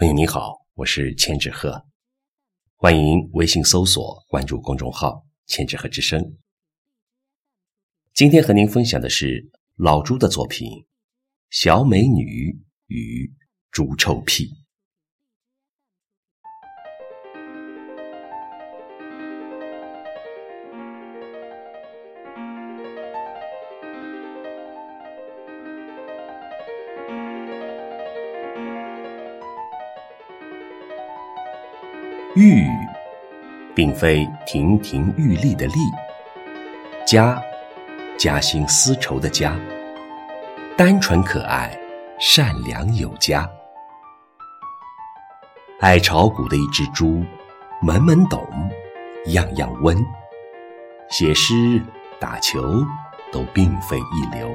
朋友你好，我是千纸鹤，欢迎微信搜索关注公众号“千纸鹤之声”。今天和您分享的是老朱的作品《小美女与猪臭屁》。玉，并非亭亭玉立的立；家，家兴丝绸的家。单纯可爱，善良有加。爱炒股的一只猪，门门懂，样样温。写诗、打球，都并非一流。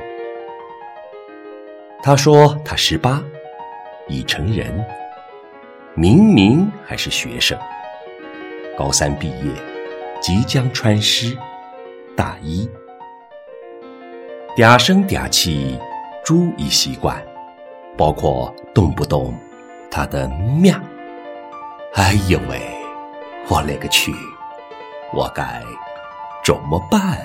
他说他十八，已成人。明明还是学生，高三毕业，即将穿师大一，嗲声嗲气，猪已习惯，包括动不动他的喵。哎呦喂，我勒个去，我该怎么办？